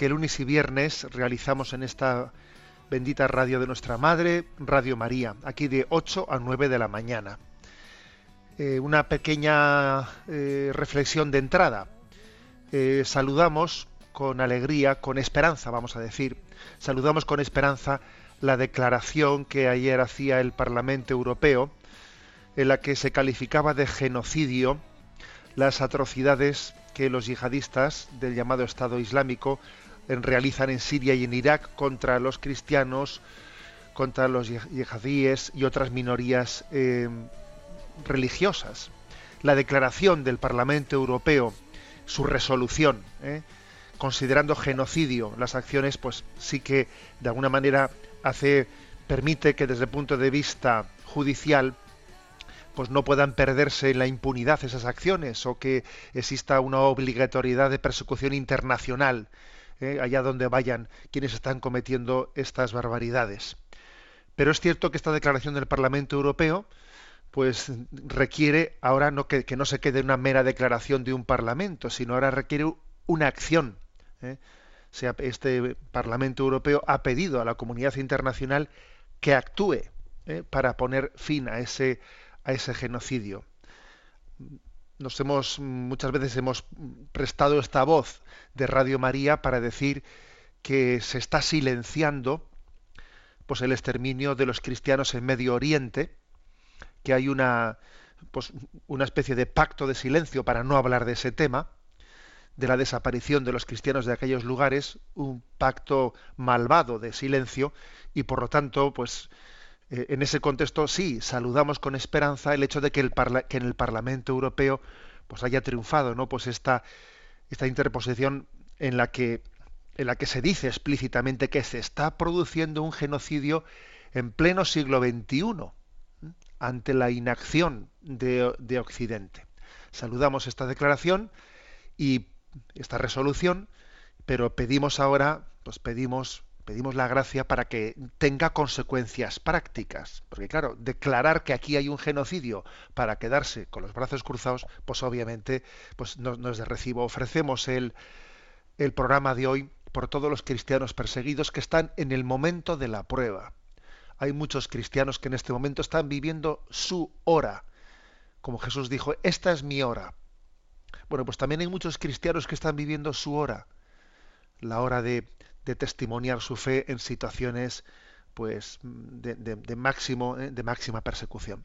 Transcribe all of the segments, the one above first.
que lunes y viernes realizamos en esta bendita radio de nuestra Madre, Radio María, aquí de 8 a 9 de la mañana. Eh, una pequeña eh, reflexión de entrada. Eh, saludamos con alegría, con esperanza, vamos a decir, saludamos con esperanza la declaración que ayer hacía el Parlamento Europeo, en la que se calificaba de genocidio las atrocidades que los yihadistas del llamado Estado Islámico realizan en Siria y en Irak contra los cristianos, contra los yih- yihadíes y otras minorías eh, religiosas. La declaración del Parlamento Europeo, su resolución, ¿eh? considerando genocidio las acciones, pues sí que de alguna manera hace permite que desde el punto de vista judicial pues no puedan perderse en la impunidad esas acciones o que exista una obligatoriedad de persecución internacional ¿eh? allá donde vayan quienes están cometiendo estas barbaridades. Pero es cierto que esta declaración del Parlamento Europeo pues requiere ahora no que, no se quede una mera declaración de un parlamento, sino ahora requiere una acción. ¿eh? Este Parlamento Europeo ha pedido a la comunidad internacional que actúe ¿eh? para poner fin a ese genocidio. Nos hemos muchas veces hemos prestado esta voz de Radio María para decir que se está silenciando pues el exterminio de los cristianos en Medio Oriente, que hay una pues una especie de pacto de silencio para no hablar de ese tema, de la desaparición de los cristianos de aquellos lugares, un pacto malvado de silencio y por lo tanto, pues en ese contexto sí saludamos con esperanza el hecho de que, en el Parlamento Europeo pues haya triunfado, ¿no? Pues esta esta interposición en la que en la que se dice explícitamente que se está produciendo un genocidio en pleno siglo XXI ante la inacción de, de Occidente. Saludamos esta declaración y esta resolución, pero pedimos ahora, pues pedimos, pedimos la gracia para que tenga consecuencias prácticas, porque claro, declarar que aquí hay un genocidio para quedarse con los brazos cruzados, pues obviamente, pues no, no es de recibo. Ofrecemos el, el programa de hoy por todos los cristianos perseguidos que están en el momento de la prueba. Hay muchos cristianos que en este momento están viviendo su hora. Como Jesús dijo, esta es mi hora. Bueno, pues también hay muchos cristianos que están viviendo su hora, la hora de, testimoniar su fe en situaciones pues de, de- máximo eh, de máxima persecución.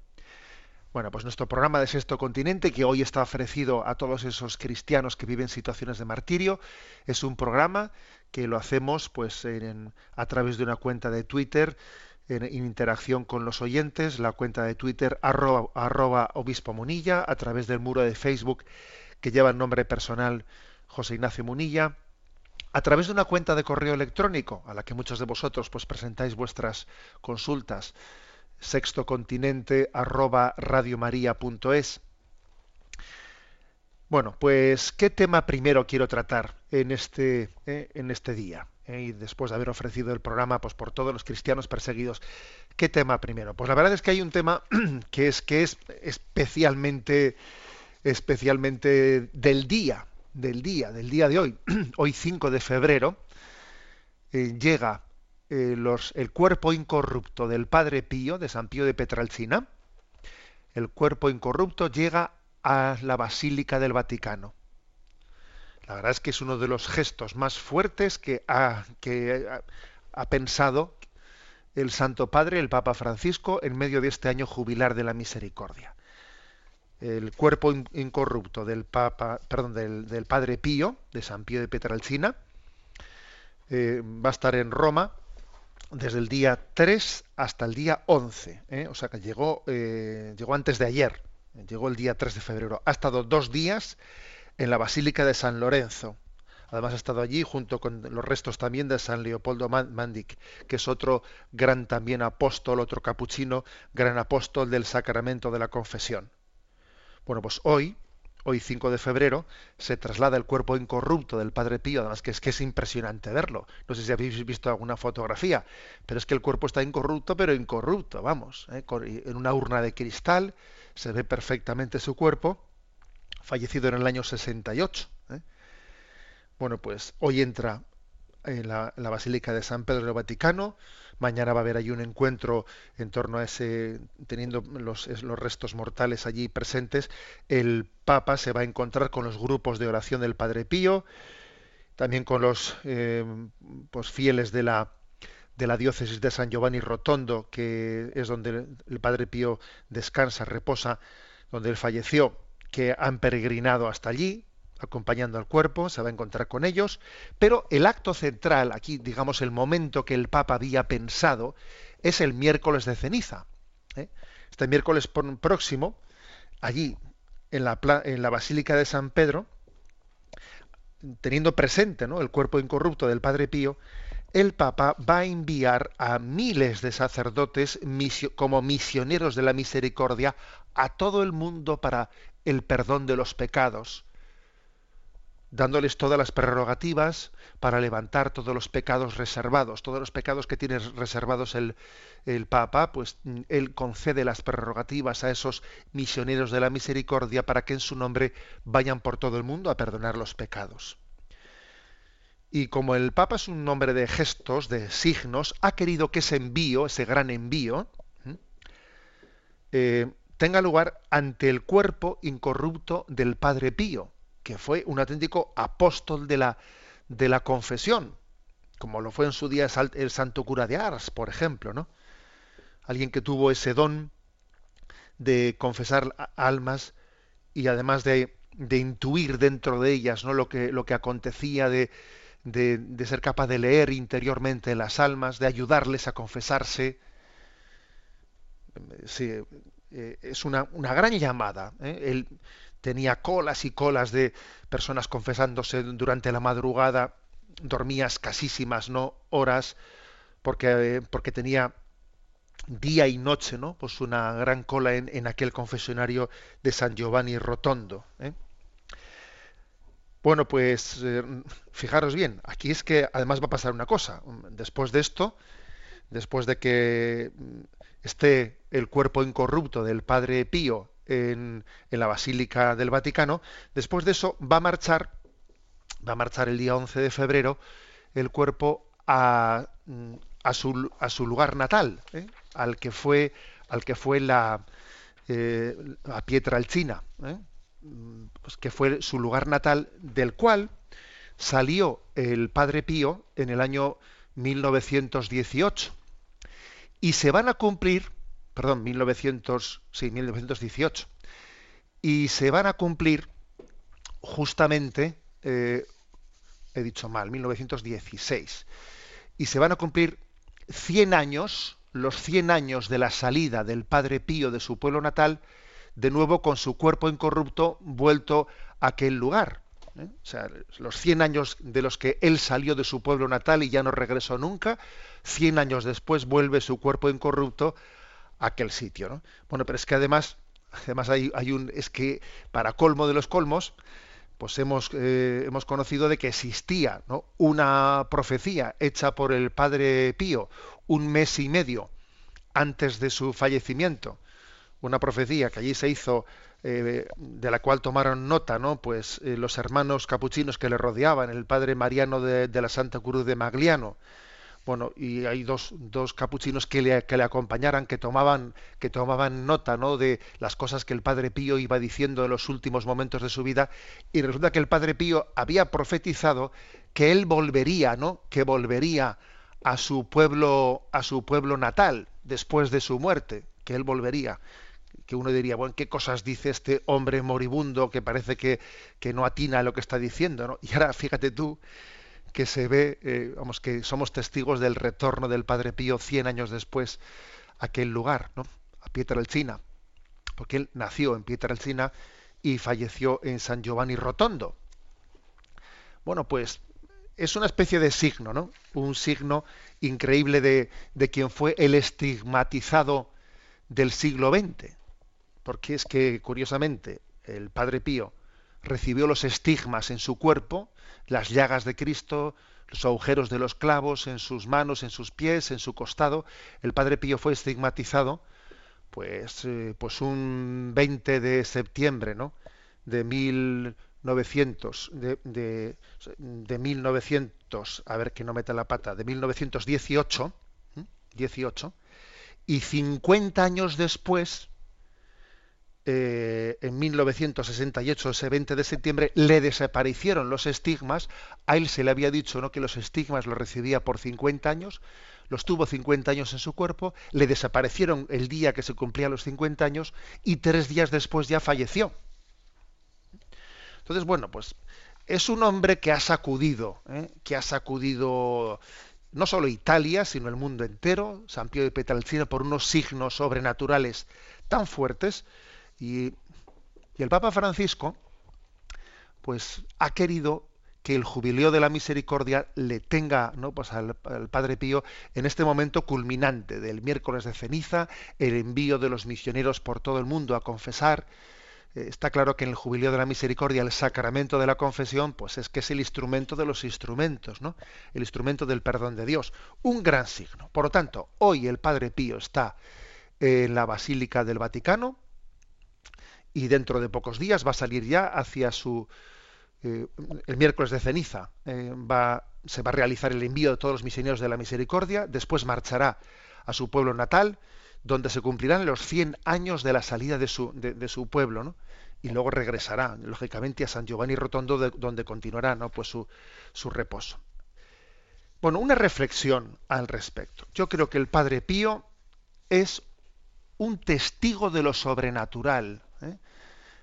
Bueno, pues nuestro programa de Sexto Continente, que hoy está ofrecido a todos esos cristianos que viven situaciones de martirio, es un programa que lo hacemos pues en- a través de una cuenta de Twitter en, en interacción con los oyentes, la cuenta de Twitter arroba, arroba obispo Munilla, a través del muro de Facebook que lleva el nombre personal José Ignacio Munilla, a través de una cuenta de correo electrónico a la que muchos de vosotros pues presentáis vuestras consultas sextocontinente arroba radiomaria.es bueno pues qué tema primero quiero tratar en este eh, en este día eh, y después de haber ofrecido el programa pues por todos los cristianos perseguidos qué tema primero pues la verdad es que hay un tema que es que es especialmente especialmente del día del día del día de hoy hoy 5 de febrero eh, llega eh, el cuerpo incorrupto del Padre Pío, de San Pío de Petralcina, el cuerpo incorrupto llega a la Basílica del Vaticano. La verdad es que es uno de los gestos más fuertes que ha, que ha, pensado el Santo Padre, el Papa Francisco, en medio de este año jubilar de la misericordia. El cuerpo incorrupto del Papa, perdón, del, Padre Pío, de San Pío de Petralcina, eh, va a estar en Roma desde el día 3 hasta el día 11. ¿eh? O sea que llegó, eh, llegó antes de ayer, llegó el día 3 de febrero. Ha estado dos días en la Basílica de San Lorenzo. Además ha estado allí junto con los restos también de San Leopoldo Mandic, que es otro gran también apóstol, otro capuchino, gran apóstol del sacramento de la confesión. Bueno, pues hoy, hoy 5 de febrero, se traslada el cuerpo incorrupto del Padre Pío, además que es que es impresionante verlo. No sé si habéis visto alguna fotografía, pero es que el cuerpo está incorrupto, pero incorrupto, vamos, ¿eh? en una urna de cristal, se ve perfectamente su cuerpo fallecido en el año 68. ¿eh? Bueno, pues hoy entra en la, Basílica de San Pedro del Vaticano. Mañana va a haber ahí un encuentro en torno a ese, teniendo los, los, restos mortales allí presentes. El Papa se va a encontrar con los grupos de oración del Padre Pío, también con los eh, pues fieles de la, de la diócesis de San Giovanni Rotondo, que es donde el Padre Pío descansa, reposa, donde él falleció que han peregrinado hasta allí, acompañando al cuerpo, se va a encontrar con ellos, pero el acto central, aquí digamos el momento que el Papa había pensado, es el miércoles de ceniza. ¿eh? Este miércoles próximo, allí en la, en la Basílica de San Pedro, teniendo presente el cuerpo incorrupto del Padre Pío, el Papa va a enviar a miles de sacerdotes como misioneros de la misericordia a todo el mundo para el perdón de los pecados, dándoles todas las prerrogativas para levantar todos los pecados reservados, todos los pecados que tiene reservados el, Papa, pues él concede las prerrogativas a esos misioneros de la misericordia para que en su nombre vayan por todo el mundo a perdonar los pecados. Y como el Papa es un hombre de gestos, de signos, ha querido que ese envío, ese gran envío, eh, tenga lugar ante el cuerpo incorrupto del Padre Pío, que fue un auténtico apóstol de la, de la confesión, como lo fue en su día el santo cura de Ars, por ejemplo, ¿no? Alguien que tuvo ese don de confesar almas y además de, de intuir dentro de ellas ¿no? lo, que, lo que acontecía, de, de, ser capaz de leer interiormente las almas, de ayudarles a confesarse. Sí, eh, es una, una, gran llamada. ¿eh? Él tenía colas y colas de personas confesándose durante la madrugada, dormía escasísimas ¿no? horas, porque, porque tenía día y noche, ¿no? Pues una gran cola en, en aquel confesionario de San Giovanni Rotondo. ¿eh? Bueno, pues fijaros bien, aquí es que además va a pasar una cosa. Después de esto, después de que esté el cuerpo incorrupto del Padre Pío en, la Basílica del Vaticano, después de eso va a marchar, va a marchar el día 11 de febrero el cuerpo a, a, su, a su, lugar natal, ¿eh? al que fue, al que fue la eh, a Pietralcina, ¿eh? pues que fue su lugar natal, del cual salió el Padre Pío en el año 1918 y se van a cumplir, perdón, 1900, sí, 1918, y se van a cumplir justamente, eh, he dicho mal, 1916, y se van a cumplir 100 años, los 100 años de la salida del Padre Pío de su pueblo natal, de nuevo con su cuerpo incorrupto vuelto a aquel lugar. ¿eh? O sea, los 100 años de los que él salió de su pueblo natal y ya no regresó nunca, 100 años después vuelve su cuerpo incorrupto aquel sitio. ¿no? Bueno, pero es que además, además hay, un, es que para colmo de los colmos, pues hemos, eh, hemos conocido de que existía una profecía hecha por el padre Pío un mes y medio antes de su fallecimiento, una profecía que allí se hizo eh, de la cual tomaron nota ¿no? pues, eh, los hermanos capuchinos que le rodeaban, el padre Mariano de, la Santa Cruz de Magliano, bueno, y hay dos, dos capuchinos que le, que le, acompañaran, que tomaban, que tomaban nota ¿no? de las cosas que el Padre Pío iba diciendo en los últimos momentos de su vida, y resulta que el Padre Pío había profetizado que él volvería, ¿no? que volvería a su pueblo, a su pueblo natal después de su muerte, que él volvería. Que uno diría, bueno, ¿qué cosas dice este hombre moribundo que parece que, que no atina a lo que está diciendo? ¿no? Y ahora fíjate tú que se ve, eh, vamos, que somos testigos del retorno del Padre Pío 100 años después a aquel lugar, ¿no? a Pietrelcina, porque él nació en Pietrelcina y falleció en San Giovanni Rotondo. Bueno, pues es una especie de signo, ¿no? Un signo increíble de, de quien fue el estigmatizado del siglo XX. Porque es que, curiosamente, el Padre Pío recibió los estigmas en su cuerpo las llagas de Cristo, los agujeros de los clavos en sus manos, en sus pies, en su costado. El Padre Pío fue estigmatizado, pues, eh, pues un 20 de septiembre, ¿no? De 1900, de, de, de 1900, a ver que no meta la pata, de 1918, 18, y 50 años después, eh, en 1968, ese 20 de septiembre, le desaparecieron los estigmas. A él se le había dicho ¿no? que los estigmas los recibía por 50 años, los tuvo 50 años en su cuerpo, le desaparecieron el día que se cumplían los 50 años y tres días después ya falleció. Entonces, bueno, pues es un hombre que ha sacudido, ¿eh? que ha sacudido no solo Italia, sino el mundo entero, San Pío de Petralcina, por unos signos sobrenaturales tan fuertes y, el Papa Francisco, pues ha querido que el jubileo de la misericordia le tenga ¿no? pues al, Padre Pío en este momento culminante del miércoles de ceniza, el envío de los misioneros por todo el mundo a confesar. Eh, está claro que en el jubileo de la misericordia el sacramento de la confesión, pues es que es el instrumento de los instrumentos, ¿no? El instrumento del perdón de Dios. Un gran signo. Por lo tanto, hoy el Padre Pío está en la Basílica del Vaticano, y dentro de pocos días va a salir ya hacia su eh, el miércoles de ceniza eh, va, se va a realizar el envío de todos los misioneros de la misericordia, después marchará a su pueblo natal, donde se cumplirán los 100 años de la salida de su, de, su pueblo, y luego regresará, lógicamente, a San Giovanni Rotondo, donde continuará ¿no? pues su, su reposo. Bueno, una reflexión al respecto. Yo creo que el Padre Pío es un testigo de lo sobrenatural. ¿Eh?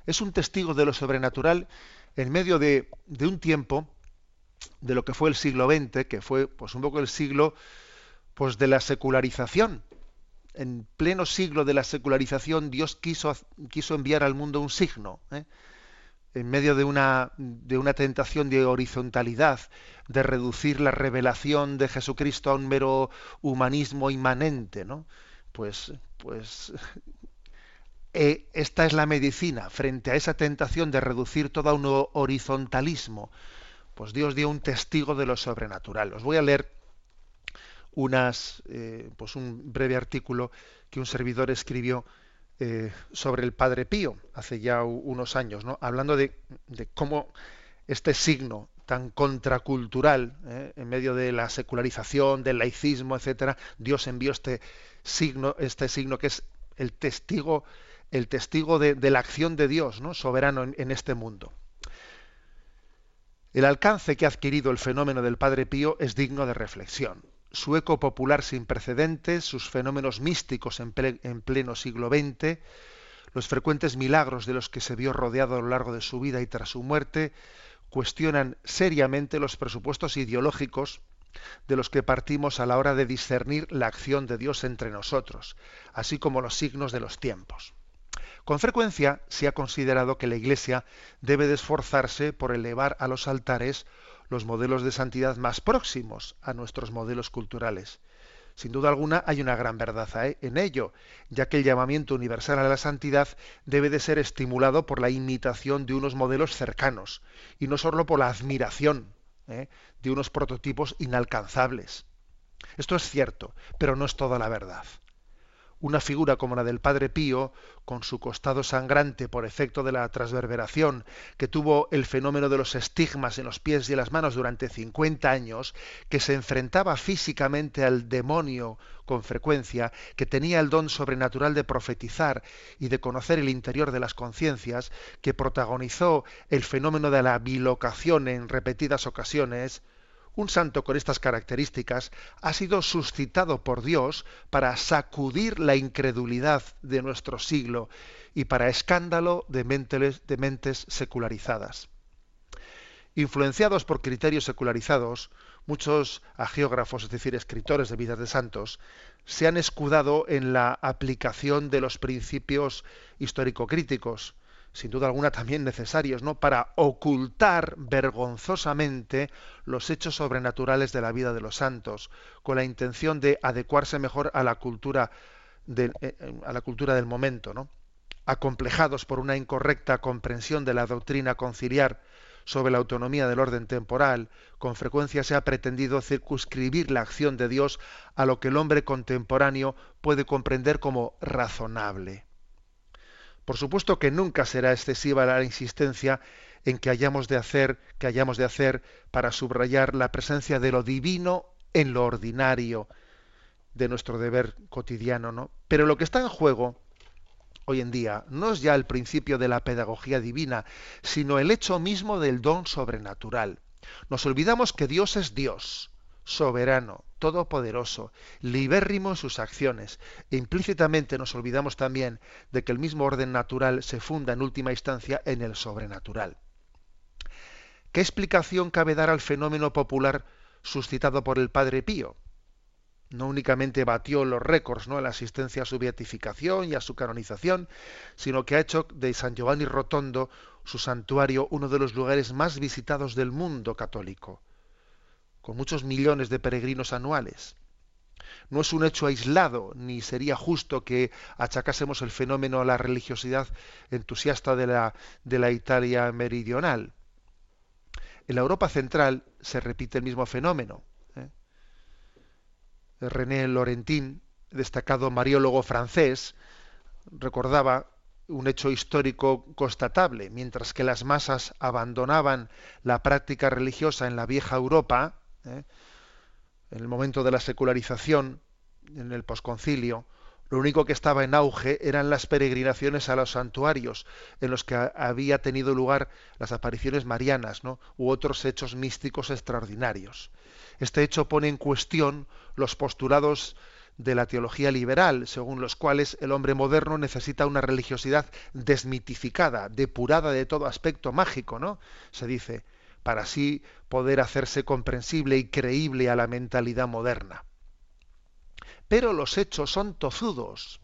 Es un testigo de lo sobrenatural en medio de, un tiempo de lo que fue el siglo XX, que fue pues un poco el siglo pues de la secularización. En pleno siglo de la secularización, Dios quiso, quiso enviar al mundo un signo. ¿eh? en medio de una, de una tentación de horizontalidad, de reducir la revelación de Jesucristo a un mero humanismo inmanente, ¿no? Pues, pues eh, esta es la medicina frente a esa tentación de reducir todo a un horizontalismo. Pues Dios dio un testigo de lo sobrenatural. Os voy a leer unas, eh, pues un breve artículo que un servidor escribió eh, sobre el Padre Pío hace ya unos años, hablando de cómo este signo tan contracultural en medio de la secularización, del laicismo, etcétera, Dios envió este signo, este signo que es el testigo el testigo de, la acción de Dios, ¿no? soberano en, este mundo. El alcance que ha adquirido el fenómeno del Padre Pío es digno de reflexión. Su eco popular sin precedentes, sus fenómenos místicos en, en pleno siglo XX, los frecuentes milagros de los que se vio rodeado a lo largo de su vida y tras su muerte, cuestionan seriamente los presupuestos ideológicos de los que partimos a la hora de discernir la acción de Dios entre nosotros, así como los signos de los tiempos. Con frecuencia se ha considerado que la Iglesia debe de esforzarse por elevar a los altares los modelos de santidad más próximos a nuestros modelos culturales. Sin duda alguna hay una gran verdad en ello, ya que el llamamiento universal a la santidad debe de ser estimulado por la imitación de unos modelos cercanos y no solo por la admiración ¿eh? de unos prototipos inalcanzables. Esto es cierto, pero no es toda la verdad Una figura como la del Padre Pío, con su costado sangrante por efecto de la transverberación, que tuvo el fenómeno de los estigmas en los pies y las manos durante 50 años, que se enfrentaba físicamente al demonio con frecuencia, que tenía el don sobrenatural de profetizar y de conocer el interior de las conciencias, que protagonizó el fenómeno de la bilocación en repetidas ocasiones, un santo con estas características ha sido suscitado por Dios para sacudir la incredulidad de nuestro siglo y para escándalo de mentes, secularizadas. Influenciados por criterios secularizados, muchos agiógrafos, es decir, escritores de vidas de santos, se han escudado en la aplicación de los principios histórico-críticos, sin duda alguna también necesarios, ¿no? Para ocultar vergonzosamente los hechos sobrenaturales de la vida de los santos, con la intención de adecuarse mejor a la cultura del, eh, eh, a la cultura del momento, ¿no? Acomplejados por una incorrecta comprensión de la doctrina conciliar sobre la autonomía del orden temporal, con frecuencia se ha pretendido circunscribir la acción de Dios a lo que el hombre contemporáneo puede comprender como razonable. Por supuesto que nunca será excesiva la insistencia en que hayamos de hacer, que hayamos de hacer para subrayar la presencia de lo divino en lo ordinario de nuestro deber cotidiano, ¿no? Pero lo que está en juego hoy en día no es ya el principio de la pedagogía divina, sino el hecho mismo del don sobrenatural. Nos olvidamos que Dios es Dios, soberano, todopoderoso, libérrimo en sus acciones. E implícitamente nos olvidamos también de que el mismo orden natural se funda en última instancia en el sobrenatural. ¿Qué explicación cabe dar al fenómeno popular suscitado por el Padre Pío? No únicamente batió los récords ¿no? en la asistencia a su beatificación y a su canonización, sino que ha hecho de San Giovanni Rotondo, su santuario, uno de los lugares más visitados del mundo católico con muchos millones de peregrinos anuales. No es un hecho aislado, ni sería justo que achacásemos el fenómeno a la religiosidad entusiasta de la, de la Italia meridional. En la Europa central se repite el mismo fenómeno. ¿eh? René Laurentin, destacado mariólogo francés, recordaba un hecho histórico constatable. Mientras que las masas abandonaban la práctica religiosa en la vieja Europa, ¿eh? en el momento de la secularización, en el posconcilio, lo único que estaba en auge eran las peregrinaciones a los santuarios, en los que había tenido lugar las apariciones marianas, ¿no? u otros hechos místicos extraordinarios. Este hecho pone en cuestión los postulados de la teología liberal, según los cuales el hombre moderno necesita una religiosidad desmitificada, depurada de todo aspecto mágico, ¿no? Se dice, para así poder hacerse comprensible y creíble a la mentalidad moderna. Pero los hechos son tozudos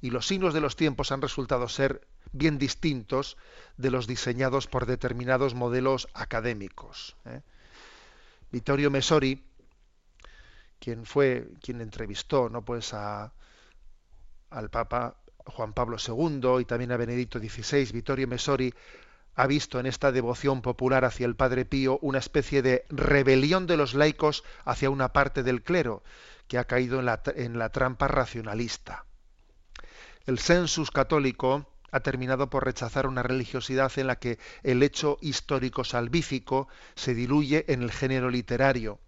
y los signos de los tiempos han resultado ser bien distintos de los diseñados por determinados modelos académicos. ¿eh? Vittorio Messori, quien fue quien entrevistó ¿no? pues a, al Papa Juan Pablo II y también a Benedicto XVI, Vittorio Messori ha visto en esta devoción popular hacia el Padre Pío una especie de rebelión de los laicos hacia una parte del clero que ha caído en la, en la trampa racionalista. El census católico ha terminado por rechazar una religiosidad en la que el hecho histórico salvífico se diluye en el género literario.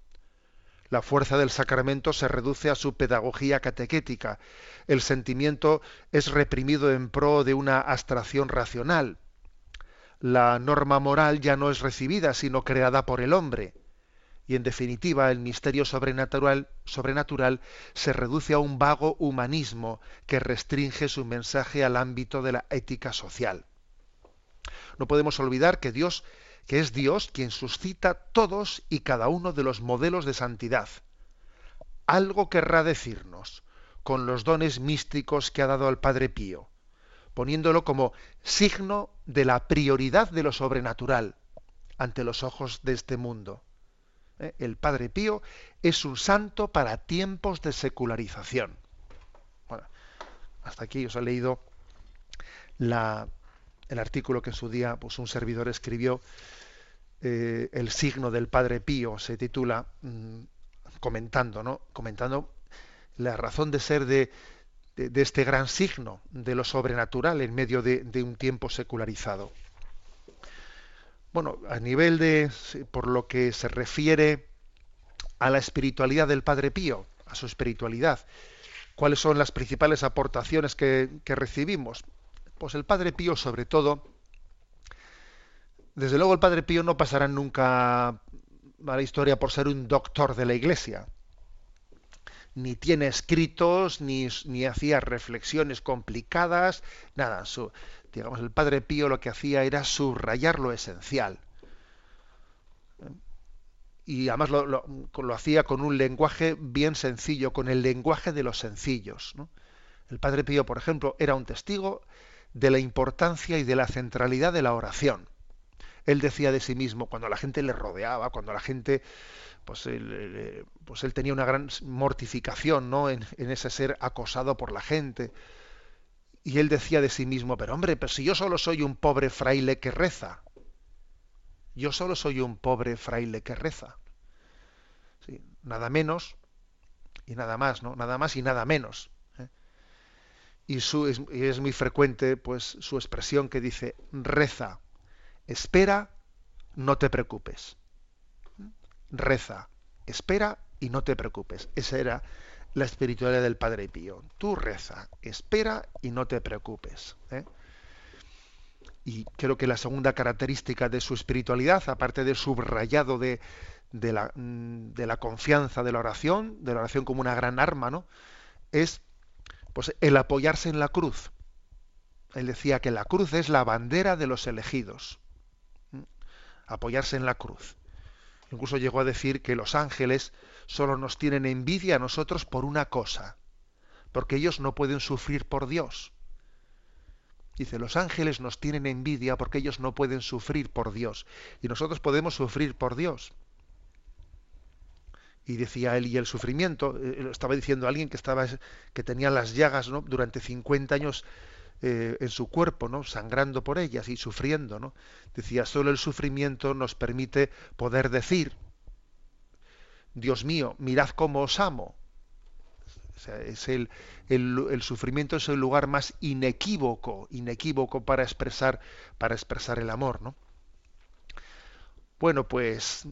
La fuerza del sacramento se reduce a su pedagogía catequética. El sentimiento es reprimido en pro de una abstracción racional la norma moral ya no es recibida, sino creada por el hombre. Y en definitiva, el misterio sobrenatural, se reduce a un vago humanismo que restringe su mensaje al ámbito de la ética social. No podemos olvidar que Dios, que es Dios quien suscita todos y cada uno de los modelos de santidad. Algo querrá decirnos con los dones místicos que ha dado al Padre Pío poniéndolo como signo de la prioridad de lo sobrenatural ante los ojos de este mundo. ¿Eh? El Padre Pío es un santo para tiempos de secularización. Bueno, hasta aquí os he leído el artículo que en su día pues, un servidor escribió, eh, El signo del Padre Pío, se titula, mm, comentando, ¿no? Comentando la razón de ser de, de, este gran signo de lo sobrenatural en medio de, de un tiempo secularizado. Bueno, a nivel de, por lo que se refiere a la espiritualidad del Padre Pío, a su espiritualidad, ¿cuáles son las principales aportaciones que, que recibimos? Pues el Padre Pío, sobre todo, desde luego el Padre Pío no pasará nunca a la historia por ser un doctor de la Iglesia. Ni tiene escritos, ni, ni hacía reflexiones complicadas, nada. Su, digamos, el Padre Pío lo que hacía era subrayar lo esencial. Y además lo, lo, lo hacía con un lenguaje bien sencillo, con el lenguaje de los sencillos. ¿no? El Padre Pío, por ejemplo, era un testigo de la importancia y de la centralidad de la oración. Él decía de sí mismo, cuando la gente le rodeaba, cuando la gente, pues él, pues él tenía una gran mortificación ¿no? en, ese ser acosado por la gente, y él decía de sí mismo, pero hombre, pero si yo solo soy un pobre fraile que reza, yo solo soy un pobre fraile que reza. Sí, nada menos y nada más, ¿no? Nada más y nada menos y, su, es, es, muy frecuente pues su expresión que dice reza, espera, no te preocupes. Reza, espera y no te preocupes. Esa era la espiritualidad del Padre Pío. Tú reza, espera y no te preocupes. ¿eh? Y creo que la segunda característica de su espiritualidad, aparte del subrayado de, la, confianza de la oración, de la oración como una gran arma, ¿no? es pues el apoyarse en la cruz. Él decía que la cruz es la bandera de los elegidos. Apoyarse en la cruz. Incluso llegó a decir que los ángeles solo nos tienen envidia a nosotros por una cosa, porque ellos no pueden sufrir por Dios. Dice, los ángeles nos tienen envidia porque ellos no pueden sufrir por Dios, y nosotros podemos sufrir por Dios y decía él y el sufrimiento eh, estaba diciendo alguien que estaba que tenía las llagas ¿no? durante 50 años eh, en su cuerpo no sangrando por ellas y sufriendo no decía solo el sufrimiento nos permite poder decir Dios mío mirad cómo os amo o sea, es el, el, el, sufrimiento es el lugar más inequívoco inequívoco para expresar para expresar el amor no bueno pues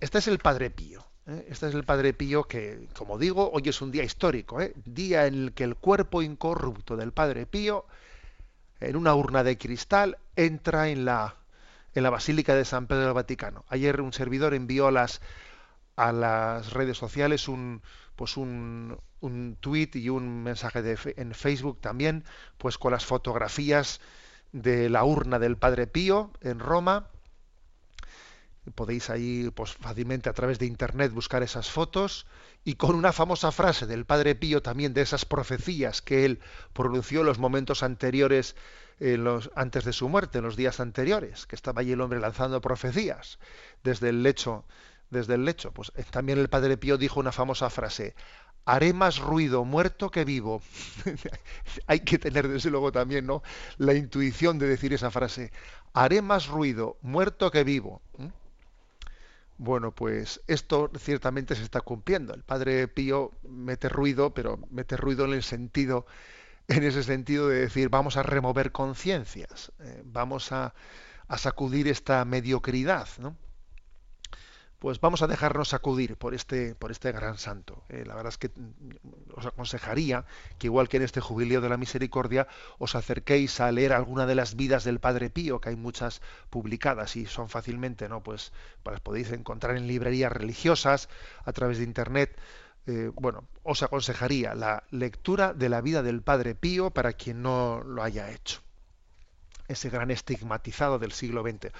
este es el Padre Pío ¿eh? Este es el Padre Pío que, como digo, hoy es un día histórico, ¿eh? día en el que el cuerpo incorrupto del Padre Pío, en una urna de cristal, entra en la, en la Basílica de San Pedro del Vaticano. Ayer un servidor envió a las, a las redes sociales un, pues un, un tweet y un mensaje de, en Facebook también, pues con las fotografías de la urna del Padre Pío en Roma podéis ahí pues, fácilmente a través de internet buscar esas fotos y con una famosa frase del Padre Pío también de esas profecías que él pronunció en los momentos anteriores, en los, antes de su muerte, en los días anteriores, que estaba allí el hombre lanzando profecías desde el lecho, desde el lecho. Pues eh, también el Padre Pío dijo una famosa frase, haré más ruido muerto que vivo. Hay que tener desde luego también ¿no? la intuición de decir esa frase, haré más ruido muerto que vivo. Bueno, pues esto ciertamente se está cumpliendo. El padre Pío mete ruido, pero mete ruido en el sentido, en ese sentido de decir, vamos a remover conciencias, eh, vamos a, a, sacudir esta mediocridad, ¿no? Pues vamos a dejarnos sacudir por este, por este gran santo. Eh, la verdad es que mm, os aconsejaría que igual que en este jubileo de la misericordia os acerquéis a leer alguna de las vidas del Padre Pío, que hay muchas publicadas y son fácilmente, ¿no? Pues, pues las podéis encontrar en librerías religiosas, a través de internet. Eh, bueno, os aconsejaría la lectura de la vida del Padre Pío para quien no lo haya hecho. Ese gran estigmatizado del siglo XX.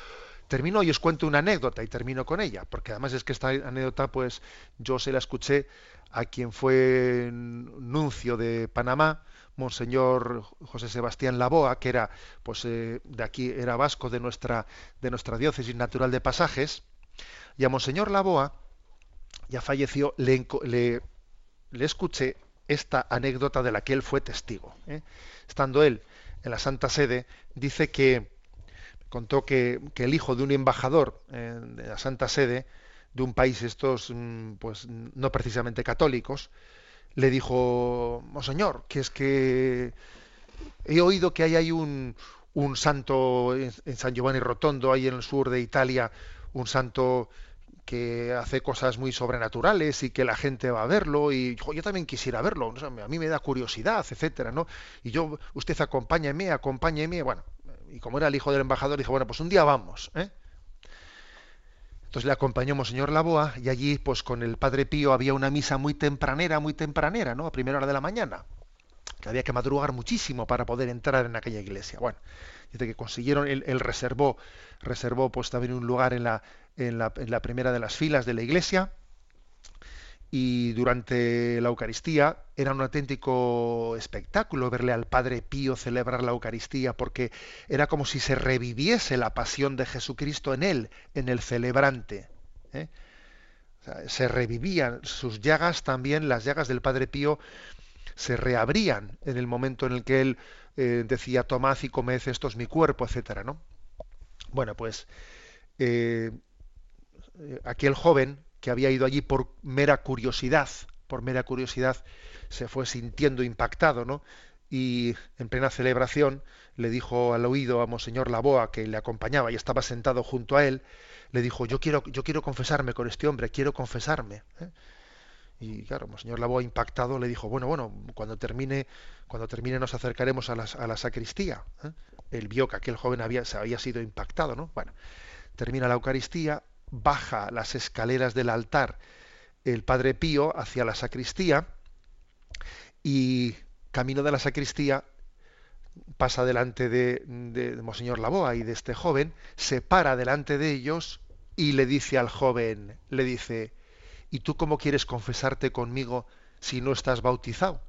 Termino y os cuento una anécdota y termino con ella, porque además es que esta anécdota, pues yo se la escuché a quien fue nuncio de Panamá, Monseñor José Sebastián Laboa, que era, pues eh, de aquí era vasco de nuestra, de nuestra diócesis natural de Pasajes, y a Monseñor Laboa, ya falleció, le, le, escuché esta anécdota de la que él fue testigo. ¿eh? Estando él en la Santa Sede, dice que contó que, el hijo de un embajador eh, de la Santa Sede, de un país estos, mm, pues no precisamente católicos, le dijo, Monseñor, que es que he oído que hay, un, un santo en, San Giovanni Rotondo, ahí en el sur de Italia, un santo que hace cosas muy sobrenaturales y que la gente va a verlo y yo también quisiera verlo, a mí me da curiosidad, etcétera, ¿no? Y yo, usted acompáñeme, acompáñeme, bueno, y como era el hijo del embajador, dijo, bueno, pues un día vamos, ¿eh? Entonces le acompañó Monseñor Laboa y allí, pues con el Padre Pío había una misa muy tempranera, muy tempranera, ¿no? A primera hora de la mañana, que había que madrugar muchísimo para poder entrar en aquella iglesia. Bueno, desde que consiguieron, él, reservó, reservó pues también un lugar en la, en la, en la primera de las filas de la iglesia y durante la Eucaristía era un auténtico espectáculo verle al Padre Pío celebrar la Eucaristía porque era como si se reviviese la pasión de Jesucristo en él, en el celebrante. ¿eh? se revivían sus llagas también, las llagas del Padre Pío se reabrían en el momento en el que él eh, decía tomad y comed esto es mi cuerpo, etcétera, ¿no? Bueno, pues eh, aquel joven que había ido allí por mera curiosidad, por mera curiosidad, se fue sintiendo impactado, ¿no? Y en plena celebración le dijo al oído a Monseñor Laboa, que le acompañaba y estaba sentado junto a él, le dijo, yo quiero, yo quiero confesarme con este hombre, quiero confesarme. ¿eh? Y claro, Monseñor Laboa impactado le dijo, bueno, bueno, cuando termine, cuando termine nos acercaremos a la, a la sacristía. ¿eh? Él vio que aquel joven había, sido impactado, ¿no? Bueno, termina la Eucaristía, baja las escaleras del altar el Padre Pío hacia la sacristía y camino de la sacristía pasa delante de, de, Monseñor Laboa y de este joven, se para delante de ellos y le dice al joven, le dice, ¿y tú cómo quieres confesarte conmigo si no estás bautizado?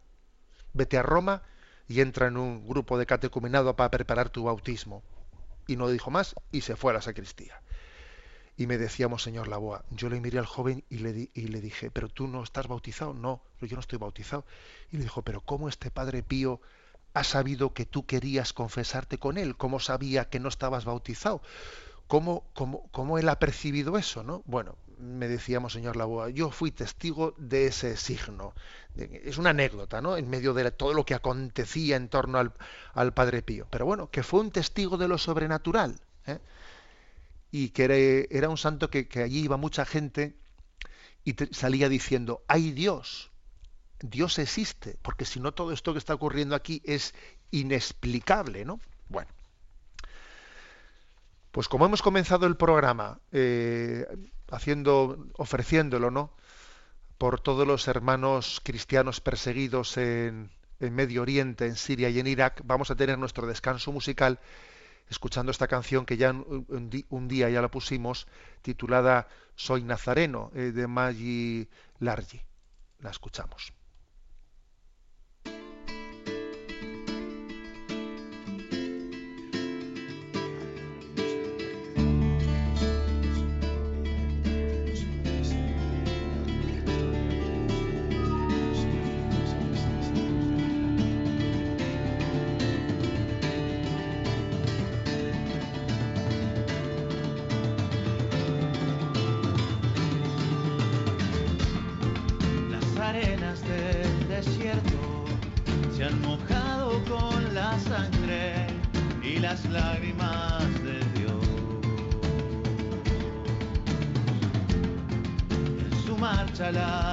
Vete a Roma y entra en un grupo de catecumenado para preparar tu bautismo. Y no dijo más y se fue a la sacristía. Y me decíamos, señor Laboa, yo le miré al joven y le, y le dije, pero tú no estás bautizado. No, yo no estoy bautizado. Y le dijo, pero ¿cómo este Padre Pío ha sabido que tú querías confesarte con él? ¿Cómo sabía que no estabas bautizado? ¿Cómo, cómo, cómo él ha percibido eso? ¿no? Bueno, me decíamos, señor Laboa, yo fui testigo de ese signo. Es una anécdota, ¿no? En medio de todo lo que acontecía en torno al, al Padre Pío. Pero bueno, que fue un testigo de lo sobrenatural. ¿eh? Y que era, un santo que, allí iba mucha gente y salía diciendo, hay Dios, Dios existe, porque si no todo esto que está ocurriendo aquí es inexplicable, ¿no? Bueno, pues como hemos comenzado el programa eh, haciendo, ofreciéndolo, ¿no? Por todos los hermanos cristianos perseguidos en, en Medio Oriente, en Siria y en Irak, vamos a tener nuestro descanso musical escuchando esta canción que ya un, día ya la pusimos, titulada Soy Nazareno, eh, de Maggi Largi. La escuchamos. La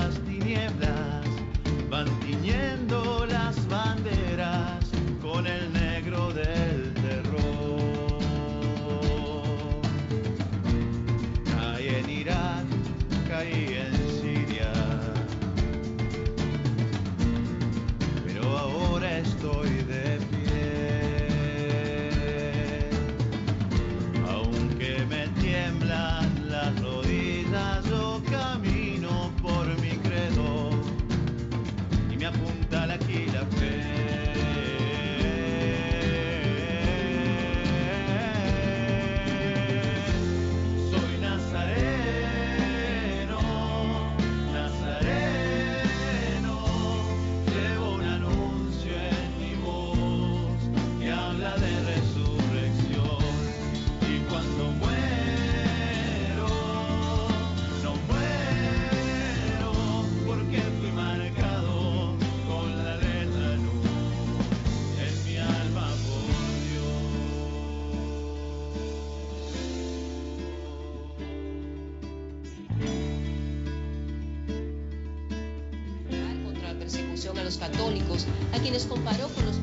los católicos, a quienes comparó con los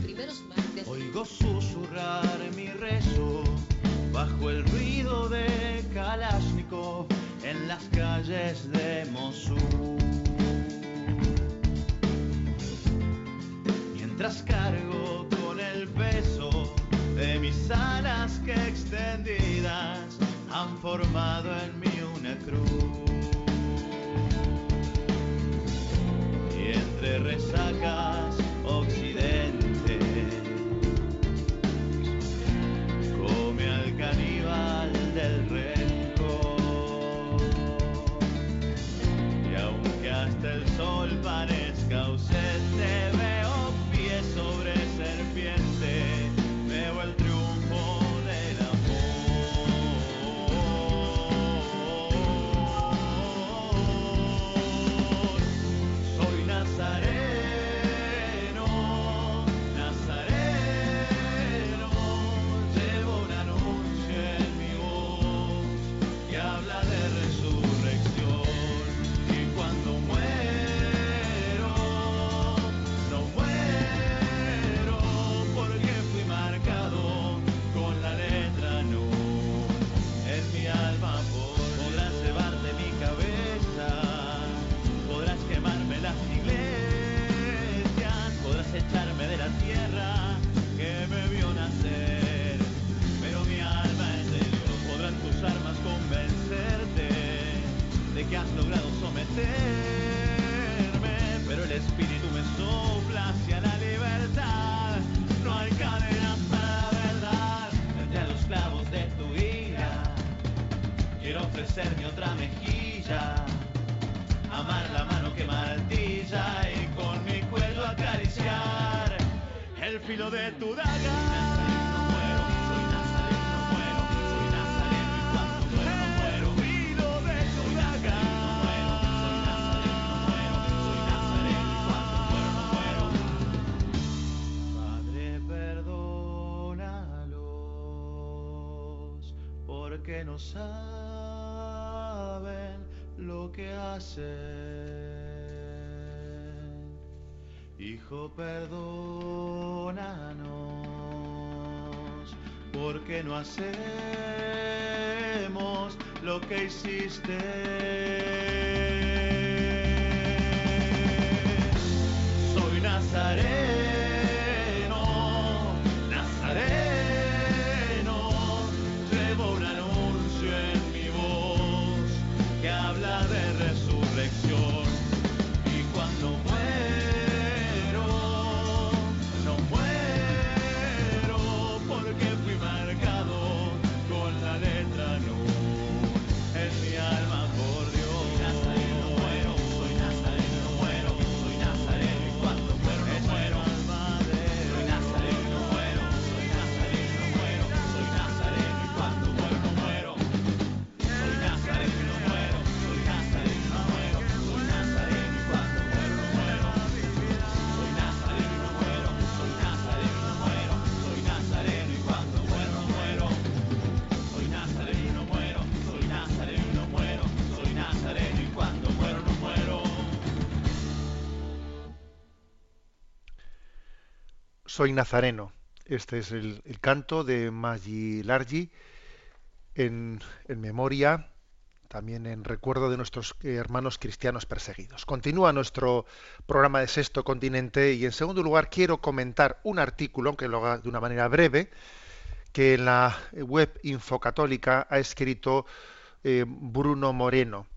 mi no saben lo que hacen. Hijo, perdónanos porque no hacemos lo que hiciste. Soy nazareno. Este es el, canto de Maggi Largi en, en memoria, también en recuerdo de nuestros eh, hermanos cristianos perseguidos. Continúa nuestro programa de Sexto Continente y en segundo lugar quiero comentar un artículo, aunque lo haga de una manera breve, que en la web Infocatólica ha escrito eh, Bruno Moreno,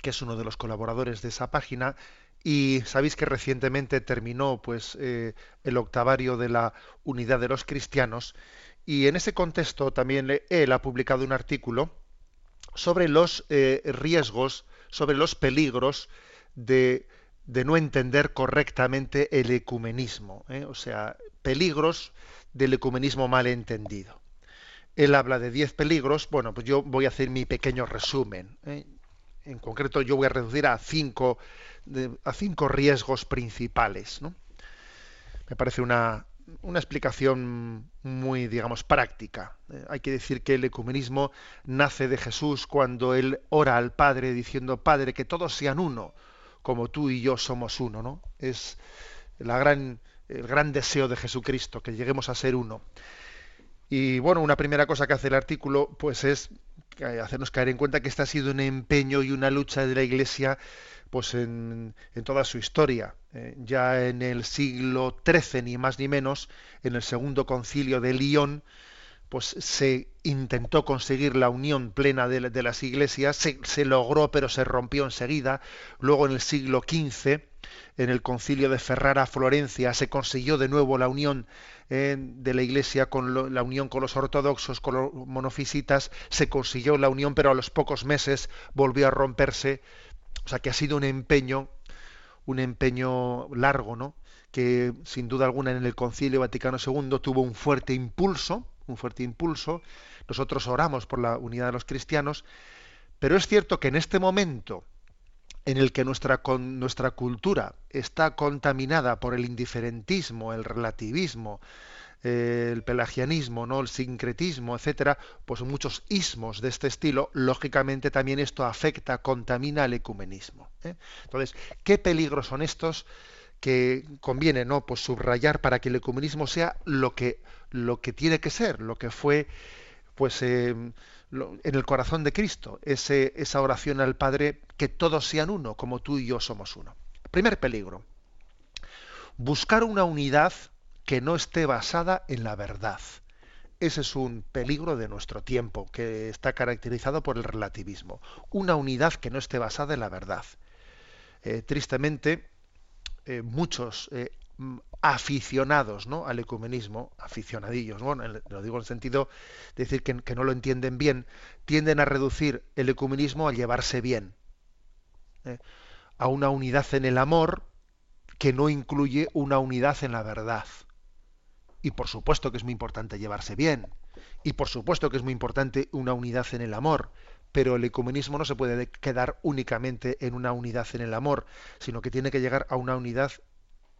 que es uno de los colaboradores de esa página y sabéis que recientemente terminó pues eh, el octavario de la unidad de los cristianos y en ese contexto también él ha publicado un artículo sobre los eh, riesgos, sobre los peligros de, de no entender correctamente el ecumenismo, ¿eh? o sea, peligros del ecumenismo mal entendido. Él habla de 10 peligros, bueno, pues yo voy a hacer mi pequeño resumen. En concreto, yo voy a reducir a cinco, a cinco riesgos principales. ¿no? Me parece una, una explicación muy, digamos, práctica. Eh, hay que decir que el ecumenismo nace de Jesús cuando él ora al Padre diciendo, Padre, que todos sean uno, como tú y yo somos uno, ¿no? Es la gran, el gran deseo de Jesucristo, que lleguemos a ser uno. Y bueno, una primera cosa que hace el artículo, pues es hacernos caer en cuenta que este ha sido un empeño y una lucha de la Iglesia pues en, en toda su historia. Eh, ya en el siglo XIII, ni más ni menos, en el segundo concilio de Lyon, pues se intentó conseguir la unión plena de, las iglesias, se, se, logró pero se rompió enseguida. Luego en el siglo XV, en el concilio de Ferrara, Florencia, se consiguió de nuevo la unión eh, de la iglesia con la unión con los ortodoxos, con los monofisitas, se consiguió la unión, pero a los pocos meses volvió a romperse. O sea que ha sido un empeño, un empeño largo, ¿no? que sin duda alguna en el Concilio Vaticano II tuvo un fuerte impulso, un fuerte impulso. Nosotros oramos por la unidad de los cristianos, pero es cierto que en este momento en el que nuestra, con, nuestra cultura está contaminada por el indiferentismo, el relativismo, eh, el pelagianismo, ¿no? el sincretismo, etcétera, pues muchos ismos de este estilo, lógicamente también esto afecta, contamina el ecumenismo. ¿eh? Entonces, ¿qué peligros son estos que conviene ¿no? pues subrayar para que el ecumenismo sea lo que, lo que tiene que ser, lo que fue pues eh, en el corazón de Cristo, ese, esa oración al Padre, que todos sean uno, como tú y yo somos uno. Primer peligro, buscar una unidad que no esté basada en la verdad. Ese es un peligro de nuestro tiempo, que está caracterizado por el relativismo. Una unidad que no esté basada en la verdad. Eh, tristemente, eh, muchos eh, aficionados ¿no? al ecumenismo, aficionadillos, bueno, lo digo en el sentido de decir que, que, no lo entienden bien, tienden a reducir el ecumenismo a llevarse bien, a una unidad en el amor que no incluye una unidad en la verdad. Y por supuesto que es muy importante llevarse bien, y por supuesto que es muy importante una unidad en el amor, pero el ecumenismo no se puede quedar únicamente en una unidad en el amor, sino que tiene que llegar a una unidad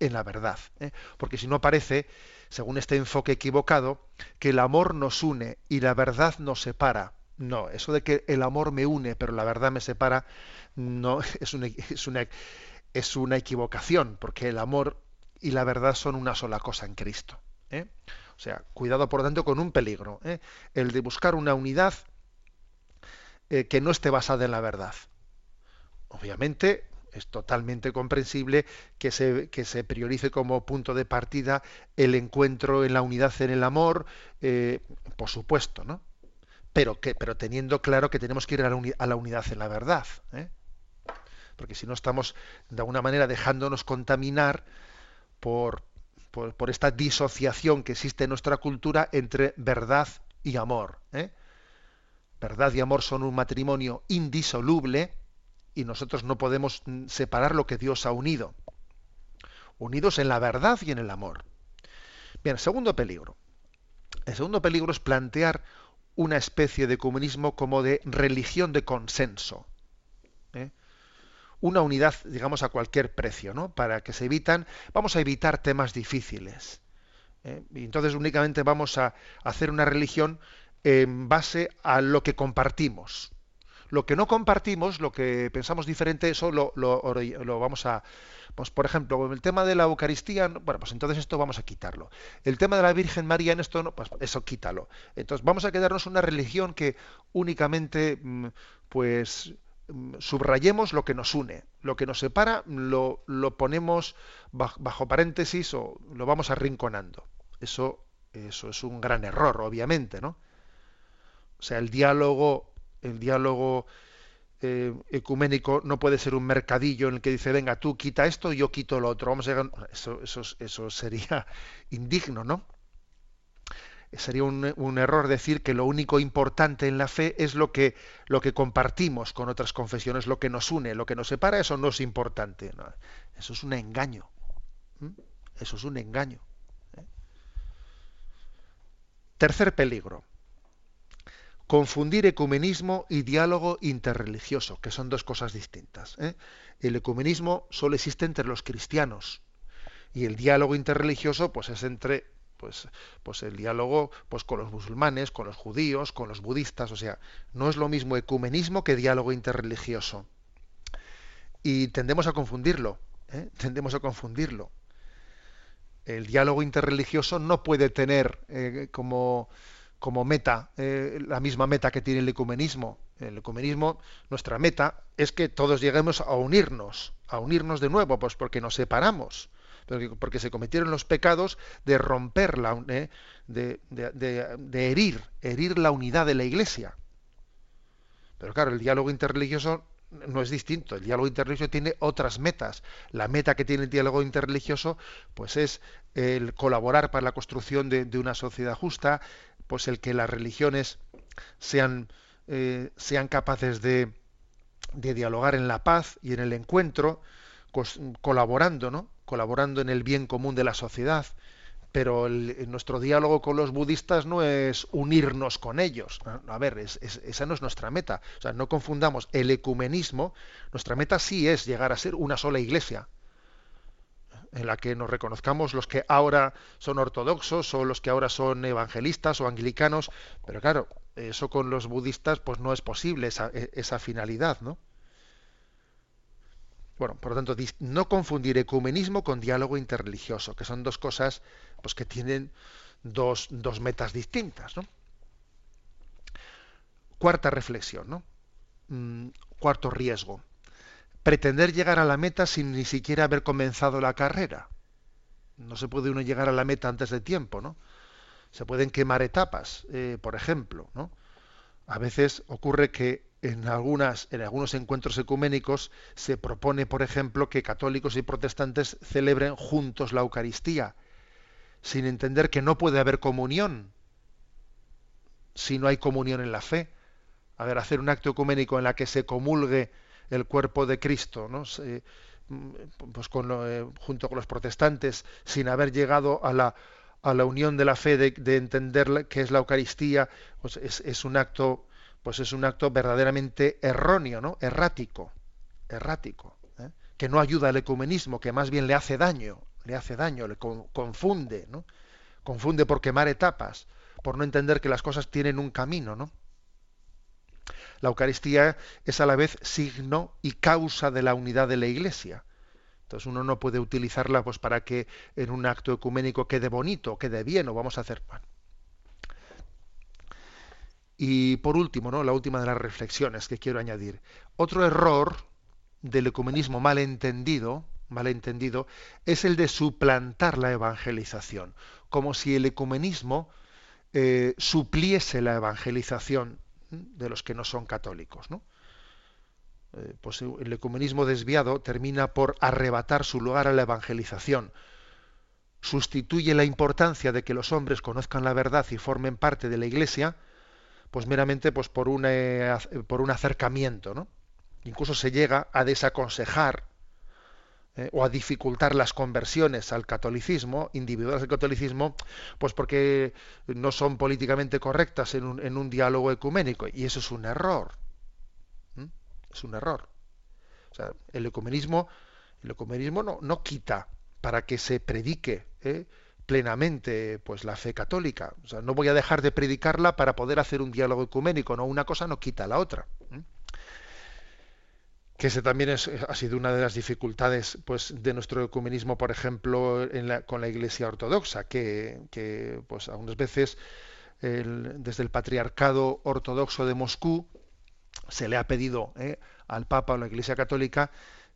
en la verdad. ¿eh? Porque si no parece, según este enfoque equivocado, que el amor nos une y la verdad nos separa. No, eso de que el amor me une pero la verdad me separa, no es una, es una, es una equivocación, porque el amor y la verdad son una sola cosa en Cristo. ¿Eh? O sea, cuidado por tanto con un peligro, ¿eh? el de buscar una unidad eh, que no esté basada en la verdad. Obviamente, es totalmente comprensible que se, que se priorice como punto de partida el encuentro en la unidad en el amor, eh, por supuesto, ¿no? Pero, que, pero teniendo claro que tenemos que ir a la, a la unidad en la verdad. Porque si no estamos de alguna manera dejándonos contaminar por, por, esta disociación que existe en nuestra cultura entre verdad y amor. ¿eh? Verdad y amor son un matrimonio indisoluble y nosotros no podemos separar lo que Dios ha unido. Unidos en la verdad y en el amor. Bien, segundo peligro. El segundo peligro es plantear una especie de comunismo como de religión de consenso. Una unidad, digamos, a cualquier precio, ¿no? Para que se evitan, vamos a evitar temas difíciles. ¿eh? Y entonces únicamente vamos a hacer una religión en base a lo que compartimos. Lo que no compartimos, lo que pensamos diferente, eso lo, lo, lo vamos a, pues por ejemplo, el tema de la Eucaristía, bueno, pues entonces esto vamos a quitarlo. El tema de la Virgen María en esto, no, pues eso quítalo. Entonces vamos a quedarnos una religión que únicamente, mm, pues subrayemos lo que nos une, lo que nos separa lo, lo ponemos bajo, paréntesis o lo vamos arrinconando. Eso, eso es un gran error, obviamente, ¿no? O sea, el diálogo el diálogo eh, ecuménico no puede ser un mercadillo en el que dice, venga, tú quita esto y yo quito lo otro. Vamos a eso, eso, eso sería indigno, ¿no? Sería un, error decir que lo único importante en la fe es lo que, lo que compartimos con otras confesiones, lo que nos une, lo que nos separa, eso no es importante. Eso es un engaño. Eso es un engaño. ¿eh? Tercer peligro confundir ecumenismo y diálogo interreligioso, que son dos cosas distintas. ¿eh? El ecumenismo solo existe entre los cristianos y el diálogo interreligioso pues es entre pues, pues el diálogo pues con los musulmanes, con los judíos, con los budistas, o sea, no es lo mismo ecumenismo que diálogo interreligioso. y tendemos a confundirlo, ¿eh? tendemos a confundirlo. El diálogo interreligioso no puede tener eh, como, como meta eh, la misma meta que tiene el ecumenismo. El ecumenismo, nuestra meta es que todos lleguemos a unirnos, a unirnos de nuevo, pues porque nos separamos, porque, se cometieron los pecados de romper la, eh, de, de- de- herir, herir la unidad de la Iglesia. Pero claro, el diálogo interreligioso no es distinto. El diálogo interreligioso tiene otras metas. La meta que tiene el diálogo interreligioso, pues es el colaborar para la construcción de, de una sociedad justa, pues el que las religiones sean, eh, sean capaces de, de dialogar en la paz y en el encuentro, colaborando, ¿no? Colaborando en el bien común de la sociedad. Pero el- nuestro diálogo con los budistas no es unirnos con ellos. A a ver, es- es- esa no es nuestra meta. O sea, no confundamos el ecumenismo. Nuestra meta sí es llegar a ser una sola iglesia en la que nos reconozcamos los que ahora son ortodoxos o los que ahora son evangelistas o anglicanos, pero claro, eso con los budistas pues no es posible esa, e- esa finalidad, ¿no? Bueno, por lo tanto, no confundir ecumenismo con diálogo interreligioso, que son dos cosas pues que tienen dos, dos metas distintas, ¿no? Cuarta reflexión, ¿no? Mm, cuarto riesgo pretender llegar a la meta sin ni siquiera haber comenzado la carrera. No se puede uno llegar a la meta antes de tiempo, ¿no? Se pueden quemar etapas, eh, por ejemplo, ¿no? A veces ocurre que en algunas, en algunos encuentros ecuménicos se propone, por ejemplo, que católicos y protestantes celebren juntos la Eucaristía, sin entender que no puede haber comunión si no hay comunión en la fe. A ver, hacer un acto ecuménico en la que se comulgue el cuerpo de Cristo, ¿no? Se- mm, pues eh, junto con los protestantes, sin haber llegado a la, a la unión de la fe de, de entender qué es la Eucaristía, pues es, es un acto, pues es un acto verdaderamente erróneo, ¿no? Errático, errático, ¿eh? que no ayuda al ecumenismo, que más bien le hace daño, le hace daño, le con- confunde, ¿no? Confunde por quemar etapas, por no entender que las cosas tienen un camino, ¿no? La Eucaristía es a la vez signo y causa de la unidad de la Iglesia. Entonces uno no puede utilizarla pues para que en un acto ecuménico quede bonito, quede bien, o vamos a hacer. Y por último, ¿no? la última de las reflexiones que quiero añadir. Otro error del ecumenismo mal entendido, mal entendido, es el de suplantar la evangelización, como si el ecumenismo eh, supliese la evangelización de los que no son católicos. ¿no? Eh, pues el ecumenismo desviado termina por arrebatar su lugar a la evangelización. Sustituye la importancia de que los hombres conozcan la verdad y formen parte de la Iglesia, pues meramente pues por un, eh, por un acercamiento. ¿no? Incluso se llega a desaconsejar eh, o a dificultar las conversiones al catolicismo, individuales al catolicismo, pues porque no son políticamente correctas en un, en un diálogo ecuménico. Y eso es un error. Es un error. O sea, el ecumenismo, el ecumenismo no, no quita para que se predique ¿eh? Plenamente pues la fe católica. O sea, no voy a dejar de predicarla para poder hacer un diálogo ecuménico. No, una cosa no quita la otra. Que ese también ha sido una de las dificultades pues, de nuestro ecumenismo, por ejemplo, en la- con la Iglesia Ortodoxa, que, pues, algunas veces desde el Patriarcado Ortodoxo de Moscú se le ha pedido eh, al Papa o a la Iglesia Católica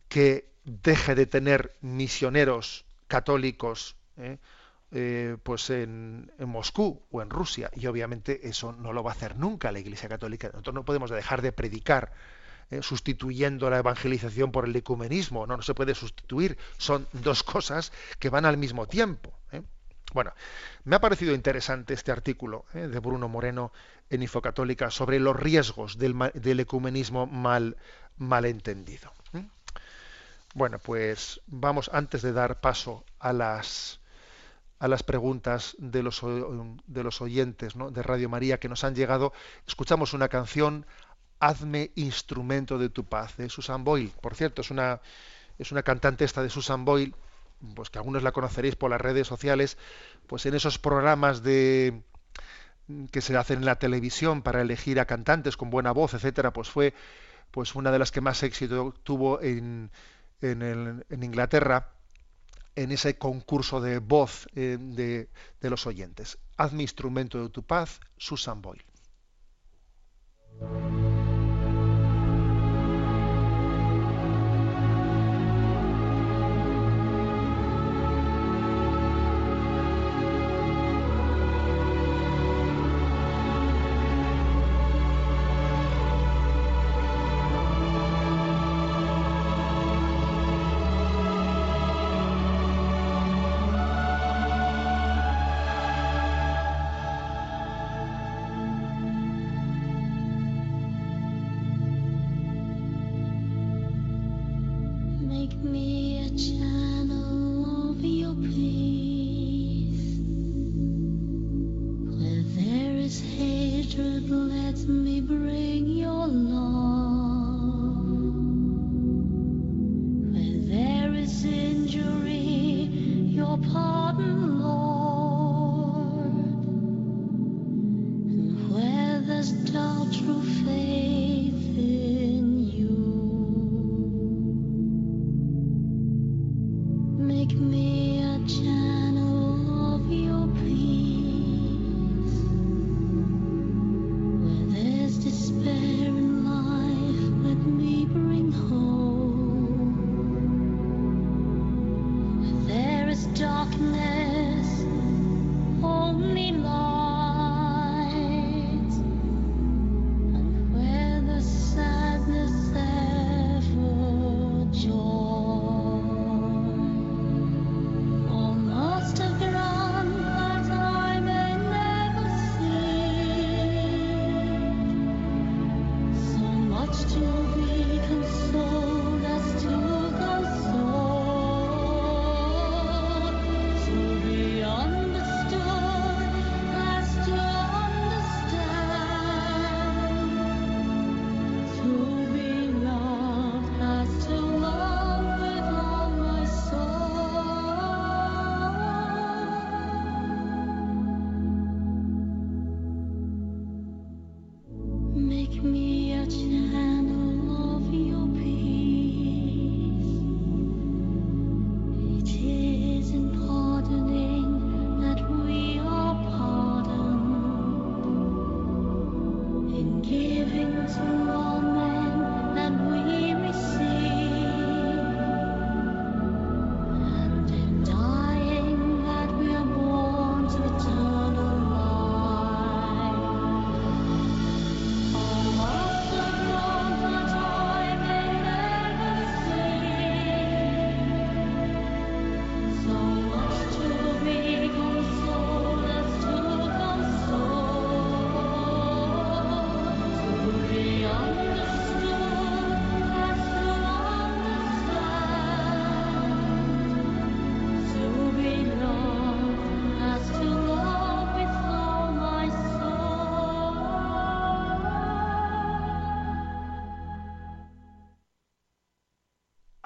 que deje de tener misioneros católicos eh, eh, pues en, en Moscú o en Rusia. Y obviamente eso no lo va a hacer nunca la Iglesia Católica. Nosotros no podemos dejar de predicar eh, sustituyendo la evangelización por el ecumenismo. No se puede sustituir. Son dos cosas que van al mismo tiempo ¿eh? bueno me ha parecido interesante este artículo de Bruno Moreno en Infocatólica sobre los riesgos del, del ecumenismo mal malentendido. Bueno, pues vamos antes de dar paso a las a las preguntas de los de los oyentes de Radio María que nos han llegado. Escuchamos una canción, Hazme instrumento de tu paz, de Susan Boyle. Por cierto, es una es una cantante esta de Susan Boyle, pues que algunos la conoceréis por las redes sociales, pues en esos programas de que se hacen en la televisión para elegir a cantantes con buena voz, etcétera, pues fue pues una de las que más éxito tuvo en, en, el- en Inglaterra en ese concurso de voz eh, de, de los oyentes. Hazme instrumento de tu paz, Susan Boyle.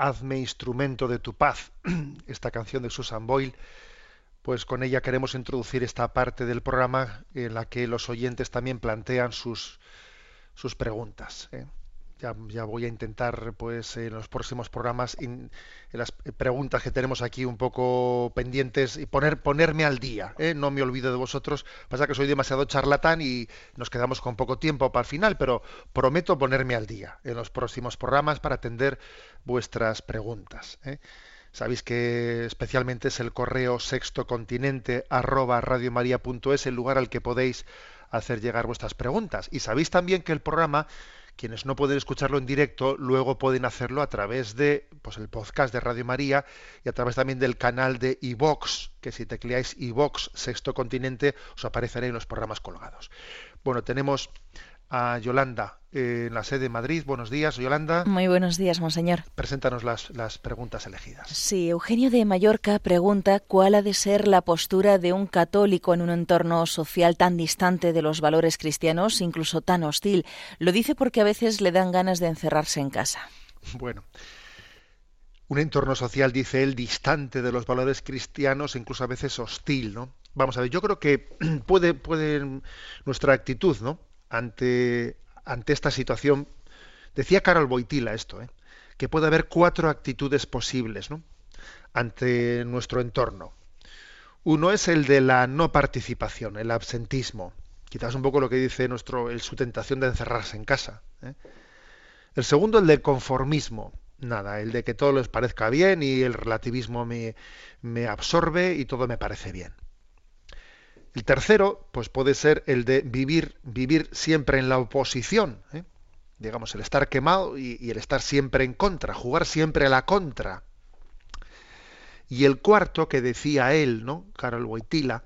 Hazme instrumento de tu paz, esta canción de Susan Boyle, pues con ella queremos introducir esta parte del programa en la que los oyentes también plantean sus, sus preguntas. ¿eh? Ya, voy a intentar, pues, en los próximos programas, en las preguntas que tenemos aquí un poco pendientes y poner, ponerme al día. ¿eh? No me olvido de vosotros. Pasa que soy demasiado charlatán y nos quedamos con poco tiempo para el final, pero prometo ponerme al día en los próximos programas para atender vuestras preguntas. ¿eh? Sabéis que especialmente es el correo sextocontinente arroba radiomaria.es el lugar al que podéis hacer llegar vuestras preguntas. Y sabéis también que el programa, quienes no pueden escucharlo en directo, luego pueden hacerlo a través de pues, el podcast de Radio María y a través también del canal de iVox, que si tecleáis iVox Sexto Continente os aparecerá en los programas colgados. Bueno, tenemos a Yolanda eh, en la sede de Madrid. Buenos días, Yolanda. Muy buenos días, monseñor. Preséntanos las, las preguntas elegidas. Sí, Eugenio de Mallorca pregunta cuál ha de ser la postura de un católico en un entorno social tan distante de los valores cristianos, incluso tan hostil. Lo dice porque a veces le dan ganas de encerrarse en casa. Bueno, un entorno social, dice él, distante de los valores cristianos, incluso a veces hostil, ¿no? Vamos a ver, yo creo que puede, puede nuestra actitud, ¿no? Ante, ante esta situación Decía Carol Boitila esto, ¿eh? que puede haber cuatro actitudes posibles ante nuestro entorno. Uno es el de la no participación, el absentismo. Quizás un poco lo que dice nuestro, el, su tentación de encerrarse en casa. ¿eh? El segundo, el del conformismo. Nada, el de que todo les parezca bien y el relativismo me, me absorbe y todo me parece bien. El tercero, pues puede ser el de vivir, vivir siempre en la oposición. ¿eh? Digamos, el estar quemado y, el estar siempre en contra, jugar siempre a la contra. Y el cuarto que decía él, ¿no? Carol Wojtyla,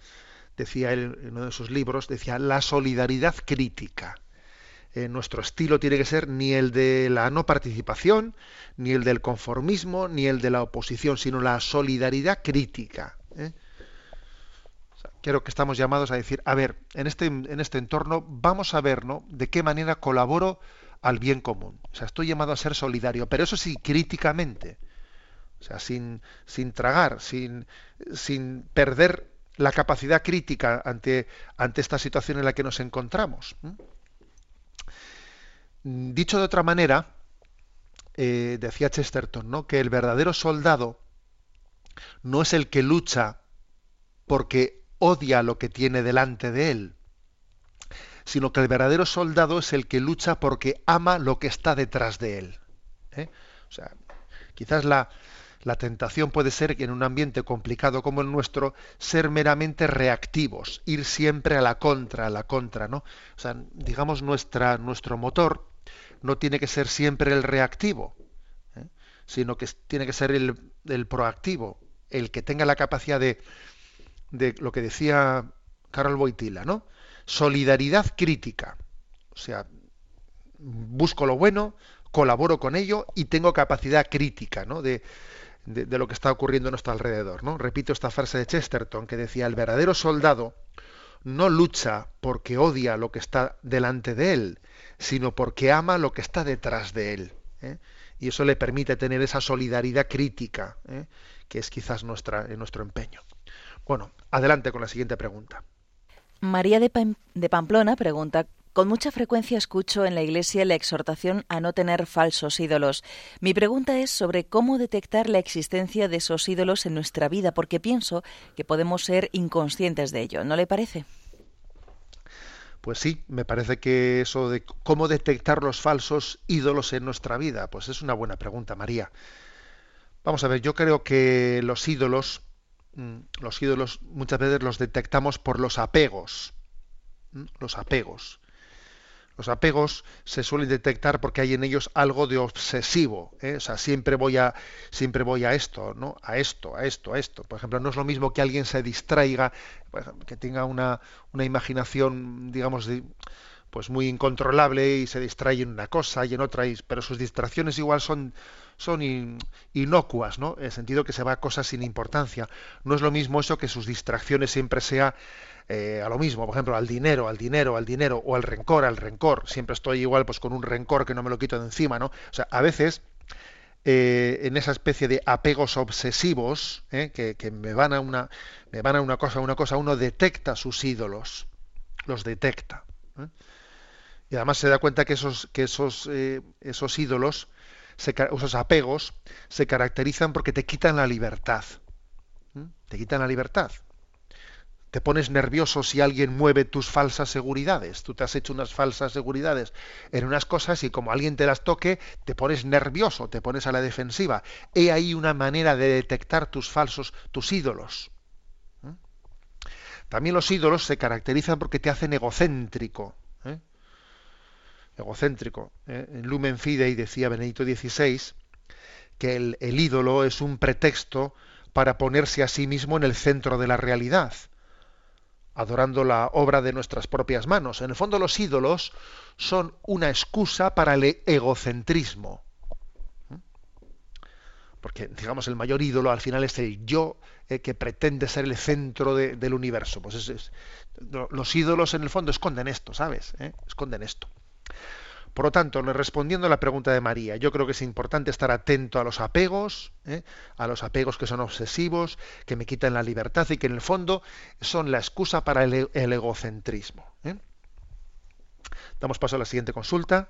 decía él en uno de sus libros, decía la solidaridad crítica. Eh, nuestro estilo tiene que ser ni el de la no participación, ni el del conformismo, ni el de la oposición, sino la solidaridad crítica. ¿eh? Creo que estamos llamados a decir, a ver, en este, en este entorno vamos a ver ¿no? de qué manera colaboro al bien común. O sea, estoy llamado a ser solidario, pero eso sí, críticamente. O sea, sin, sin tragar, sin, sin perder la capacidad crítica ante, ante esta situación en la que nos encontramos. Dicho de otra manera, eh, decía Chesterton, ¿no? que el verdadero soldado no es el que lucha porque odia lo que tiene delante de él, sino que el verdadero soldado es el que lucha porque ama lo que está detrás de él. ¿eh? O sea, quizás la, la tentación puede ser que en un ambiente complicado como el nuestro, ser meramente reactivos, ir siempre a la contra, a la contra, ¿no? O sea, digamos, nuestra, nuestro motor no tiene que ser siempre el reactivo, ¿eh? sino que tiene que ser el, el, proactivo, el que tenga la capacidad de, de lo que decía Carol Boitila, ¿no? Solidaridad crítica. O sea, busco lo bueno, colaboro con ello y tengo capacidad crítica, ¿no? De, de, lo que está ocurriendo a nuestro alrededor. ¿no? Repito esta frase de Chesterton que decía, el verdadero soldado no lucha porque odia lo que está delante de él, sino porque ama lo que está detrás de él. ¿eh? Y eso le permite tener esa solidaridad crítica, ¿eh? que es quizás nuestra, nuestro empeño. Bueno, adelante con la siguiente pregunta. María de, Pam de Pamplona pregunta con mucha frecuencia escucho en la Iglesia la exhortación a no tener falsos ídolos. Mi pregunta es sobre cómo detectar la existencia de esos ídolos en nuestra vida, porque pienso que podemos ser inconscientes de ello. ¿No le parece? Pues sí, me parece que eso de cómo detectar los falsos ídolos en nuestra vida, pues es una buena pregunta, María. Vamos a ver, yo creo que los ídolos, los ídolos muchas veces los detectamos por los apegos, los apegos. Los apegos se suelen detectar porque hay en ellos algo de obsesivo. ¿eh? O sea, siempre voy a, siempre voy a esto, ¿no? A esto, a esto, a esto. Por ejemplo, no es lo mismo que alguien se distraiga, que tenga una, una imaginación, digamos, pues muy incontrolable y se distrae en una cosa y en otra, y, pero sus distracciones igual son, son in, inocuas, ¿no? En el sentido que se va a cosas sin importancia. No es lo mismo eso que sus distracciones siempre sea eh, a lo mismo, por ejemplo, al dinero, al dinero, al dinero, o al rencor, al rencor. Siempre estoy igual pues con un rencor que no me lo quito de encima, ¿no? O sea, a veces eh, en esa especie de apegos obsesivos ¿eh? que, que, me van a una me van a una cosa, a una cosa, uno detecta sus ídolos, los detecta. Y además se da cuenta que esos, que esos, esos ídolos, se, esos apegos, se caracterizan porque te quitan la libertad. Te quitan la libertad te pones nervioso si alguien mueve tus falsas seguridades. Tú te has hecho unas falsas seguridades en unas cosas y como alguien te las toque, te pones nervioso, te pones a la defensiva. He ahí una manera de detectar tus falsos, tus ídolos. También los ídolos se caracterizan porque te hacen egocéntrico. ¿Eh? Egocéntrico. ¿eh? En Lumen Fidei decía Benedicto XVI que el, ídolo es un pretexto para ponerse a sí mismo en el centro de la realidad adorando la obra de nuestras propias manos. En el fondo los ídolos son una excusa para el egocentrismo. Porque, digamos, el mayor ídolo al final es el yo eh, que pretende ser el centro de, del universo. Pues es, los ídolos en el fondo esconden esto, ¿sabes? ¿Eh? Esconden esto. Por lo tanto, respondiendo a la pregunta de María, yo creo que es importante estar atento a los apegos, ¿eh? a los apegos que son obsesivos, que me quitan la libertad y que en el fondo son la excusa para el, el egocentrismo. ¿eh? Damos paso a la siguiente consulta.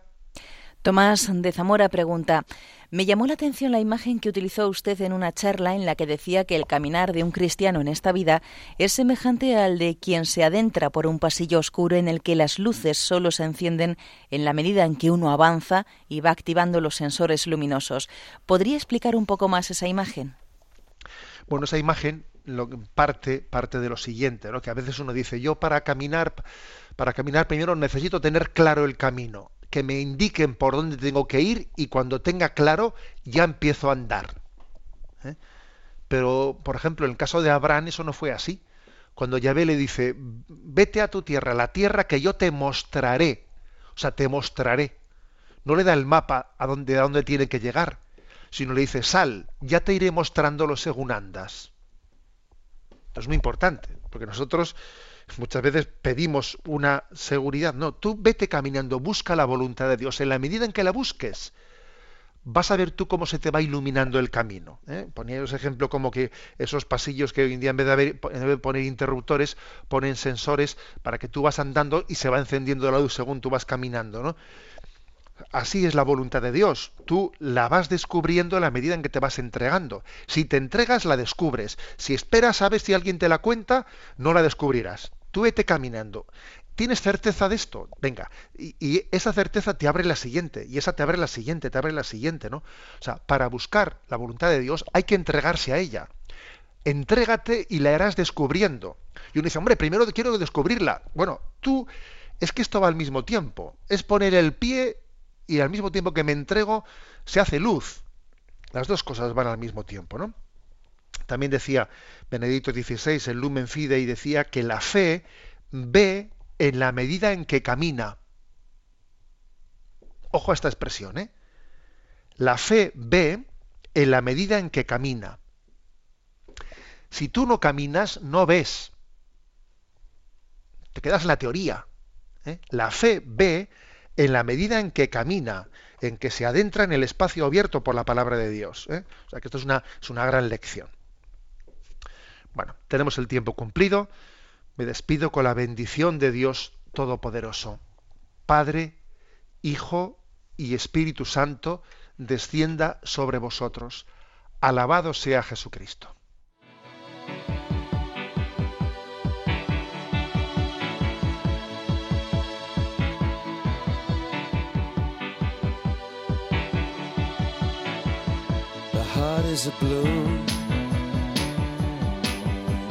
Tomás de Zamora pregunta, me llamó la atención la imagen que utilizó usted en una charla en la que decía que el caminar de un cristiano en esta vida es semejante al de quien se adentra por un pasillo oscuro en el que las luces solo se encienden en la medida en que uno avanza y va activando los sensores luminosos. ¿Podría explicar un poco más esa imagen? Bueno, esa imagen parte, parte de lo siguiente, ¿no? que a veces uno dice, yo para caminar, para caminar primero necesito tener claro el camino que me indiquen por dónde tengo que ir y cuando tenga claro ya empiezo a andar. ¿eh? Pero, por ejemplo, en el caso de Abraham eso no fue así. Cuando Yahvé le dice, vete a tu tierra, la tierra que yo te mostraré. O sea, te mostraré. No le da el mapa a dónde, a dónde tiene que llegar, sino le dice, sal, ya te iré mostrándolo según andas. Esto es muy importante, porque nosotros muchas veces pedimos una seguridad. No, tú vete caminando, busca la voluntad de Dios. En la medida en que la busques, vas a ver tú cómo se te va iluminando el camino. ¿eh? Ponía ese ejemplo como que esos pasillos que hoy en día en vez, de haber, poner interruptores, ponen sensores para que tú vas andando y se va encendiendo la luz según tú vas caminando. ¿no? Así es la voluntad de Dios. Tú la vas descubriendo a la medida en que te vas entregando. Si te entregas, la descubres. Si esperas, sabes si alguien te la cuenta, no la descubrirás. Tú vete caminando. ¿Tienes certeza de esto? Venga. Y, y, esa certeza te abre la siguiente, y esa te abre la siguiente, te abre la siguiente, ¿no? O sea, para buscar la voluntad de Dios hay que entregarse a ella. Entrégate y la irás descubriendo. Y uno dice, hombre, primero quiero descubrirla. Bueno, tú, es que esto va al mismo tiempo. Es poner el pie y al mismo tiempo que me entrego, se hace luz. Las dos cosas van al mismo tiempo, ¿no? También decía Benedicto XVI, el Lumen Fidei, decía que la fe ve en la medida en que camina. Ojo a esta expresión, ¿eh? La fe ve en la medida en que camina. Si tú no caminas, no ves. Te quedas en la teoría. ¿eh? La fe ve en la medida en que camina, en que se adentra en el espacio abierto por la palabra de Dios. ¿eh? O sea que esto es una, es una gran lección. Bueno, tenemos el tiempo cumplido. Me despido con la bendición de Dios Todopoderoso. Padre, Hijo y Espíritu Santo, descienda sobre vosotros. Alabado sea Jesucristo.